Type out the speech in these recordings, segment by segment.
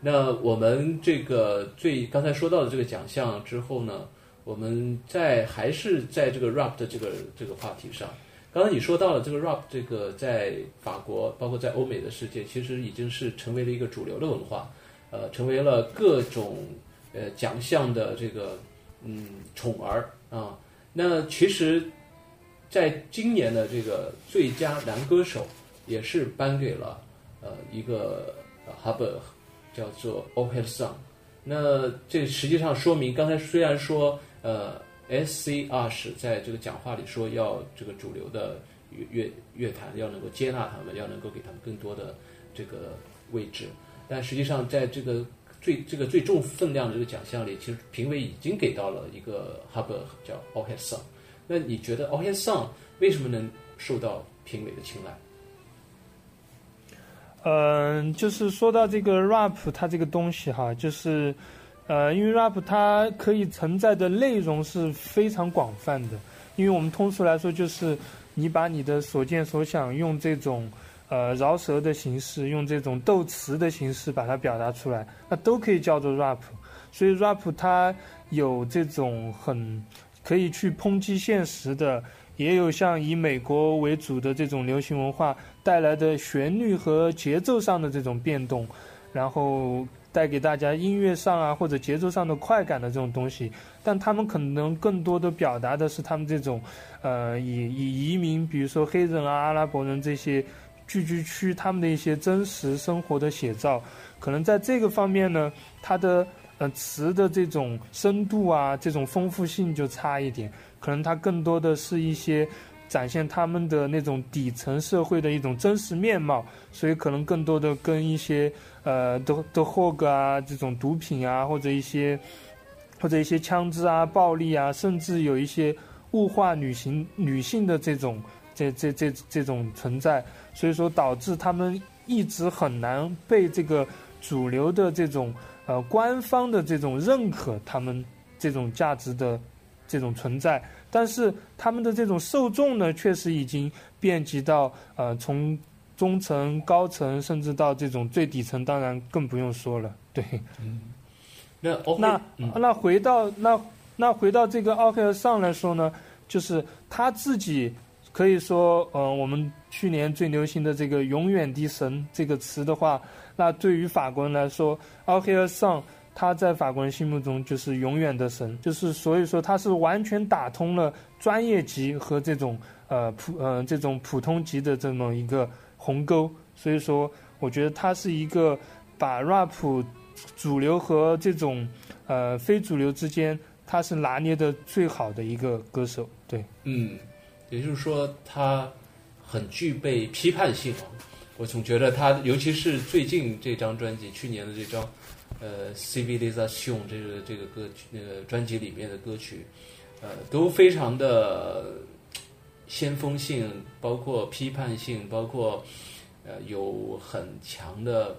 那我们这个最刚才说到的这个奖项之后呢，我们在还是在这个 rap 的这个这个话题上。刚才你说到了这个 rap，这个在法国，包括在欧美的世界，其实已经是成为了一个主流的文化，呃，成为了各种呃奖项的这个嗯宠儿啊。那其实，在今年的这个最佳男歌手，也是颁给了呃一个 Hub，叫做 o h e Song。那这实际上说明，刚才虽然说呃。S.C.R 是在这个讲话里说，要这个主流的乐乐乐坛要能够接纳他们，要能够给他们更多的这个位置。但实际上，在这个最这个最重分量的这个奖项里，其实评委已经给到了一个 Hub 叫 All Hit Song。那你觉得 All Hit Song 为什么能受到评委的青睐？嗯，就是说到这个 rap，它这个东西哈，就是。呃，因为 rap 它可以承载的内容是非常广泛的，因为我们通俗来说就是你把你的所见所想用这种呃饶舌的形式，用这种斗词的形式把它表达出来，那都可以叫做 rap。所以 rap 它有这种很可以去抨击现实的，也有像以美国为主的这种流行文化带来的旋律和节奏上的这种变动，然后。带给大家音乐上啊或者节奏上的快感的这种东西，但他们可能更多的表达的是他们这种，呃，以以移民，比如说黑人啊、阿拉伯人这些聚居区他们的一些真实生活的写照。可能在这个方面呢，它的呃词的这种深度啊、这种丰富性就差一点。可能它更多的是一些展现他们的那种底层社会的一种真实面貌，所以可能更多的跟一些。呃，的的货个啊，这种毒品啊，或者一些，或者一些枪支啊、暴力啊，甚至有一些物化女性、女性的这种这这这这种存在，所以说导致他们一直很难被这个主流的这种呃官方的这种认可，他们这种价值的这种存在，但是他们的这种受众呢，确实已经遍及到呃从。中层、高层，甚至到这种最底层，当然更不用说了。对，嗯，那那那回到那那回到这个奥克尔上来说呢，就是他自己可以说，嗯，我们去年最流行的这个“永远的神”这个词的话，那对于法国人来说，奥克尔上他在法国人心目中就是永远的神，就是所以说他是完全打通了专业级和这种呃普呃这种普通级的这么一个。鸿沟，所以说，我觉得他是一个把 rap 主流和这种呃非主流之间，他是拿捏的最好的一个歌手。对，嗯，也就是说，他很具备批判性。我总觉得他，尤其是最近这张专辑，去年的这张呃《Civilization》这个这个歌曲那个专辑里面的歌曲，呃，都非常的。先锋性，包括批判性，包括呃有很强的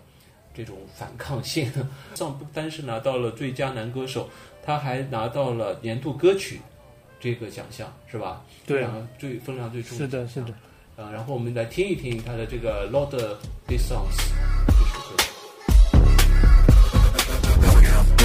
这种反抗性。上不单是拿到了最佳男歌手，他还拿到了年度歌曲这个奖项，是吧？对啊，最分量最重。是的，是的。呃，然后我们来听一听他的这个《Lord These Songs》。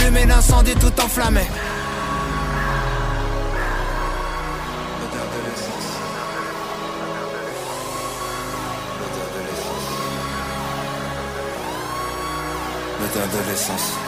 allumer l'incendie tout enflammé. L'odeur de l'essence.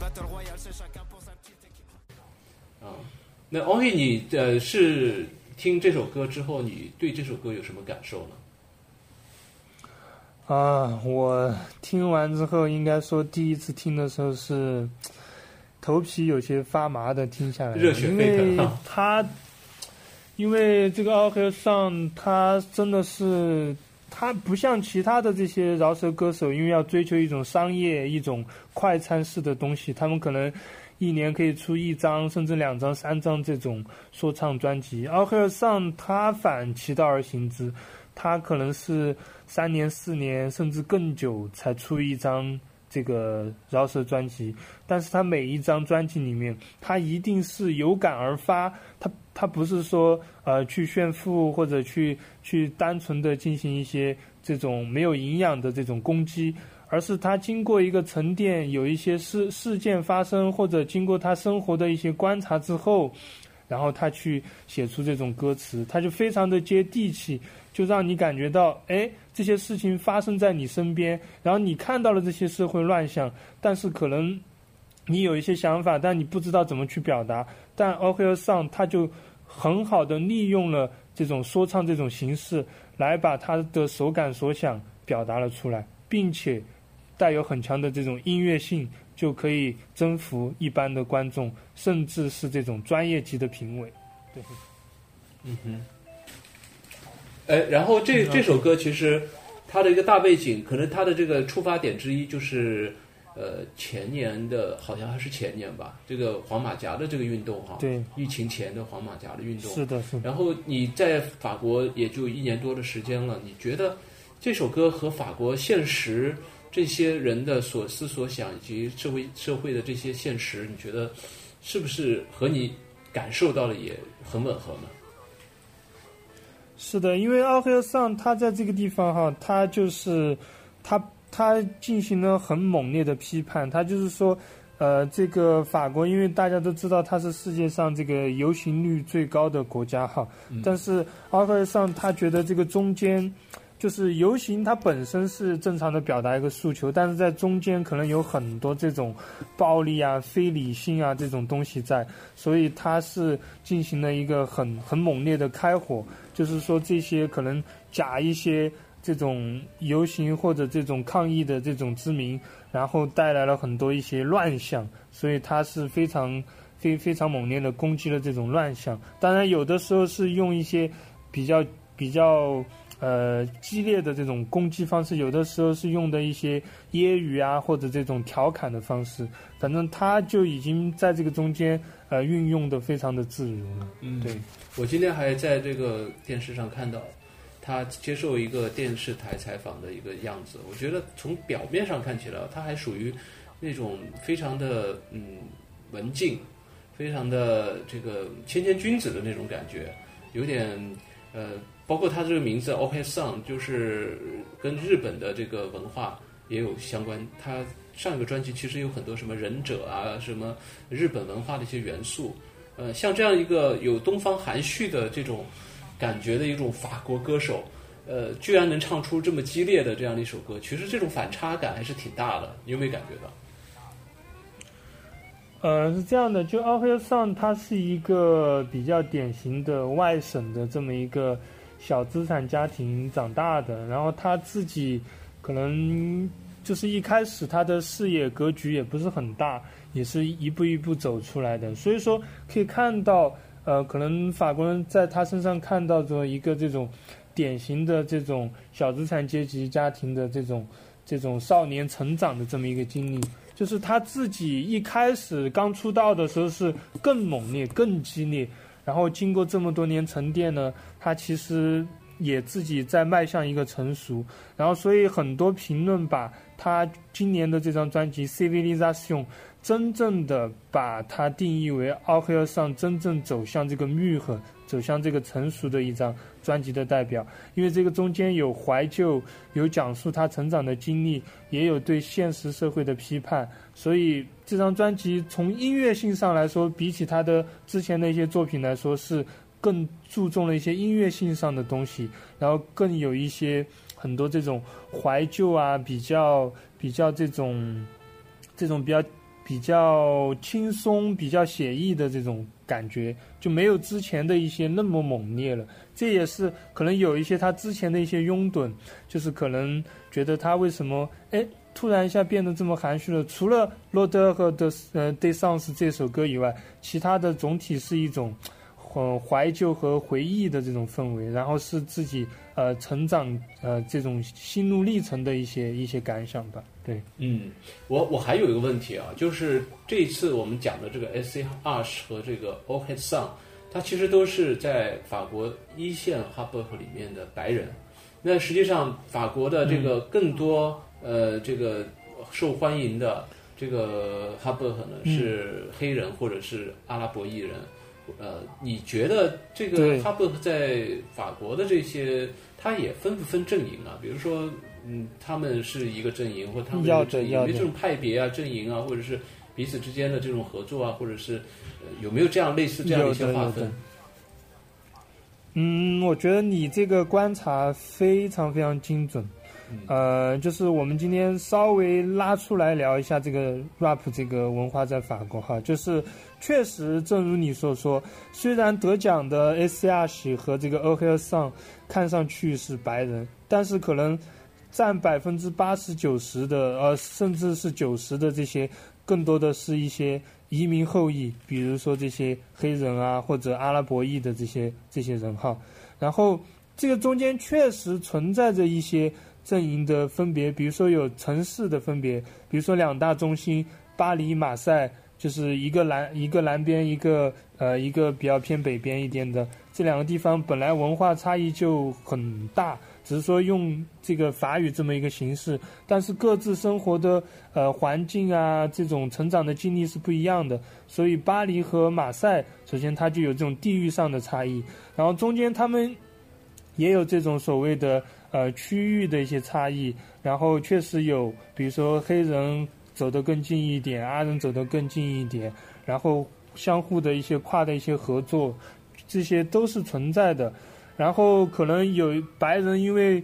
Battle Royale, c'est chacun pour sa petite équipe. 啊，那 Only 你呃是听这首歌之后，你对这首歌有什么感受呢？啊，我听完之后，应该说第一次听的时候是头皮有些发麻的听下来，热血因为沸腾啊他因为这个奥黑上，他真的是他不像其他的这些饶舌歌手，因为要追求一种商业、一种快餐式的东西，他们可能一年可以出一张甚至两张、三张这种说唱专辑。奥黑尔上他反其道而行之，他可能是三年、四年甚至更久才出一张这个饶舌专辑，但是他每一张专辑里面，他一定是有感而发，他他不是说呃去炫富或者去去单纯的进行一些这种没有营养的这种攻击，而是他经过一个沉淀，有一些事事件发生，或者经过他生活的一些观察之后，然后他去写出这种歌词，他就非常的接地气，就让你感觉到，哎，这些事情发生在你身边，然后你看到了这些社会乱象，但是可能你有一些想法，但你不知道怎么去表达。但 o k 上他就很好的利用了这种说唱这种形式，来把他的所感所想表达了出来，并且带有很强的这种音乐性，就可以征服一般的观众，甚至是这种专业级的评委。对。嗯哼。哎，然后这这首歌其实它的一个大背景，可能它的这个出发点之一就是，呃，前年的好像还是前年吧，这个黄马甲的这个运动哈，对，疫情前的黄马甲的运动。是的，是的。然后你在法国也就一年多的时间了，你觉得这首歌和法国现实这些人的所思所想以及社会社会的这些现实，你觉得是不是和你感受到的也很吻合呢？是的，因为奥黑尔上他在这个地方哈，他就是他他进行了很猛烈的批判，他就是说，呃，这个法国，因为大家都知道它是世界上这个游行率最高的国家哈，但是奥黑尔上他觉得这个中间。就是游行，它本身是正常的表达一个诉求，但是在中间可能有很多这种暴力啊、非理性啊这种东西在，所以它是进行了一个很很猛烈的开火，就是说这些可能假一些这种游行或者这种抗议的这种之名，然后带来了很多一些乱象，所以他是非常非非常猛烈的攻击了这种乱象。当然，有的时候是用一些比较比较。呃，激烈的这种攻击方式，有的时候是用的一些揶揄啊，或者这种调侃的方式。反正他就已经在这个中间呃运用的非常的自如了。嗯，对。我今天还在这个电视上看到他接受一个电视台采访的一个样子。我觉得从表面上看起来，他还属于那种非常的嗯文静，非常的这个谦谦君子的那种感觉，有点呃。包括他这个名字 OK Song，就是跟日本的这个文化也有相关。他上一个专辑其实有很多什么忍者啊，什么日本文化的一些元素。呃，像这样一个有东方含蓄的这种感觉的一种法国歌手，呃，居然能唱出这么激烈的这样的一首歌，其实这种反差感还是挺大的。你有没有感觉到？呃，是这样的，就奥黑上他是一个比较典型的外省的这么一个。小资产家庭长大的，然后他自己可能就是一开始他的视野格局也不是很大，也是一步一步走出来的。所以说可以看到，呃，可能法国人在他身上看到着一个这种典型的这种小资产阶级家庭的这种这种少年成长的这么一个经历，就是他自己一开始刚出道的时候是更猛烈、更激烈。然后经过这么多年沉淀呢，他其实也自己在迈向一个成熟。然后所以很多评论把他今年的这张专辑《Civilization》真正的把它定义为奥黑尔上真正走向这个愈合、走向这个成熟的一张专辑的代表，因为这个中间有怀旧，有讲述他成长的经历，也有对现实社会的批判，所以这张专辑从音乐性上来说，比起他的之前的一些作品来说，是更注重了一些音乐性上的东西，然后更有一些很多这种怀旧啊，比较比较这种这种比较。比较轻松、比较写意的这种感觉，就没有之前的一些那么猛烈了。这也是可能有一些他之前的一些拥趸，就是可能觉得他为什么哎突然一下变得这么含蓄了？除了《洛德和的呃《Day Songs》这首歌以外，其他的总体是一种。很怀旧和回忆的这种氛围，然后是自己呃成长呃这种心路历程的一些一些感想吧。对，嗯，我我还有一个问题啊，就是这一次我们讲的这个 S C Arch 和这个 o k e Song，它其实都是在法国一线哈伯里面的白人。那实际上法国的这个更多呃这个受欢迎的这个哈伯呢是黑人或者是阿拉伯裔人。呃，你觉得这个哈布在法国的这些，他也分不分阵营啊？比如说，嗯，他们是一个阵营，或他们有没有这种派别啊、阵营啊，或者是彼此之间的这种合作啊，或者是有没有这样类似这样的一些划分？嗯，我觉得你这个观察非常非常精准。呃，就是我们今天稍微拉出来聊一下这个 rap 这个文化在法国哈，就是确实正如你所说，虽然得奖的 S.C.R 和这个 o h a Song 看上去是白人，但是可能占百分之八十九十的呃，甚至是九十的这些，更多的是一些移民后裔，比如说这些黑人啊或者阿拉伯裔的这些这些人哈，然后这个中间确实存在着一些。阵营的分别，比如说有城市的分别，比如说两大中心巴黎、马赛，就是一个南一个南边，一个呃一个比较偏北边一点的这两个地方，本来文化差异就很大，只是说用这个法语这么一个形式，但是各自生活的呃环境啊，这种成长的经历是不一样的，所以巴黎和马赛首先它就有这种地域上的差异，然后中间他们也有这种所谓的。呃，区域的一些差异，然后确实有，比如说黑人走得更近一点，阿人走得更近一点，然后相互的一些跨的一些合作，这些都是存在的。然后可能有白人，因为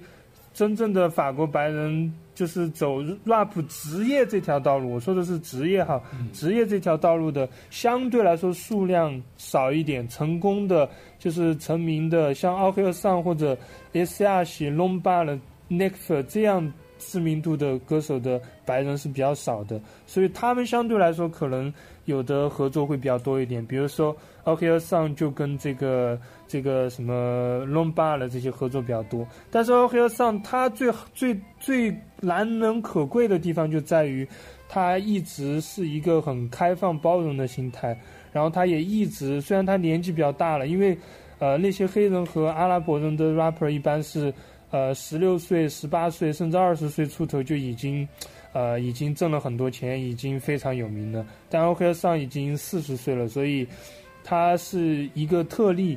真正的法国白人。就是走 rap 职业这条道路，我说的是职业哈，职业这条道路的相对来说数量少一点，成功的就是成名的，像奥克桑或者 S R 喜 Lombard、Next 这样知名度的歌手的白人是比较少的，所以他们相对来说可能有的合作会比较多一点，比如说。OK 上就跟这个这个什么 Lombard 这些合作比较多，但是 OK 上它最最最难能可贵的地方就在于，它一直是一个很开放包容的心态，然后他也一直虽然他年纪比较大了，因为呃那些黑人和阿拉伯人的 rapper 一般是呃十六岁、十八岁甚至二十岁出头就已经呃已经挣了很多钱，已经非常有名了，但 OK 上已经四十岁了，所以。他是一个特例，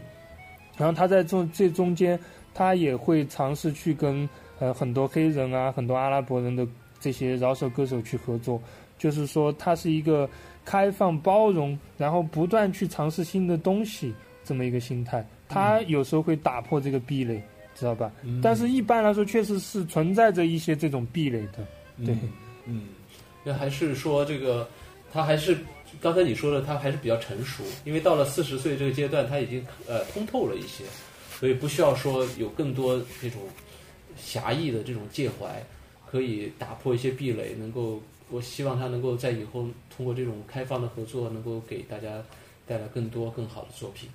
然后他在中这中间，他也会尝试去跟呃很多黑人啊、很多阿拉伯人的这些饶舌歌手去合作，就是说他是一个开放包容，然后不断去尝试新的东西这么一个心态。他有时候会打破这个壁垒，知道吧？但是一般来说，确实是存在着一些这种壁垒的。对，嗯，那还是说这个他还是。刚才你说的，他还是比较成熟，因为到了四十岁这个阶段，他已经呃通透了一些，所以不需要说有更多这种狭义的这种介怀，可以打破一些壁垒，能够我希望他能够在以后通过这种开放的合作，能够给大家带来更多更好的作品。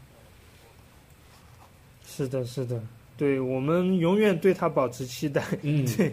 是的，是的，对我们永远对他保持期待。嗯，对。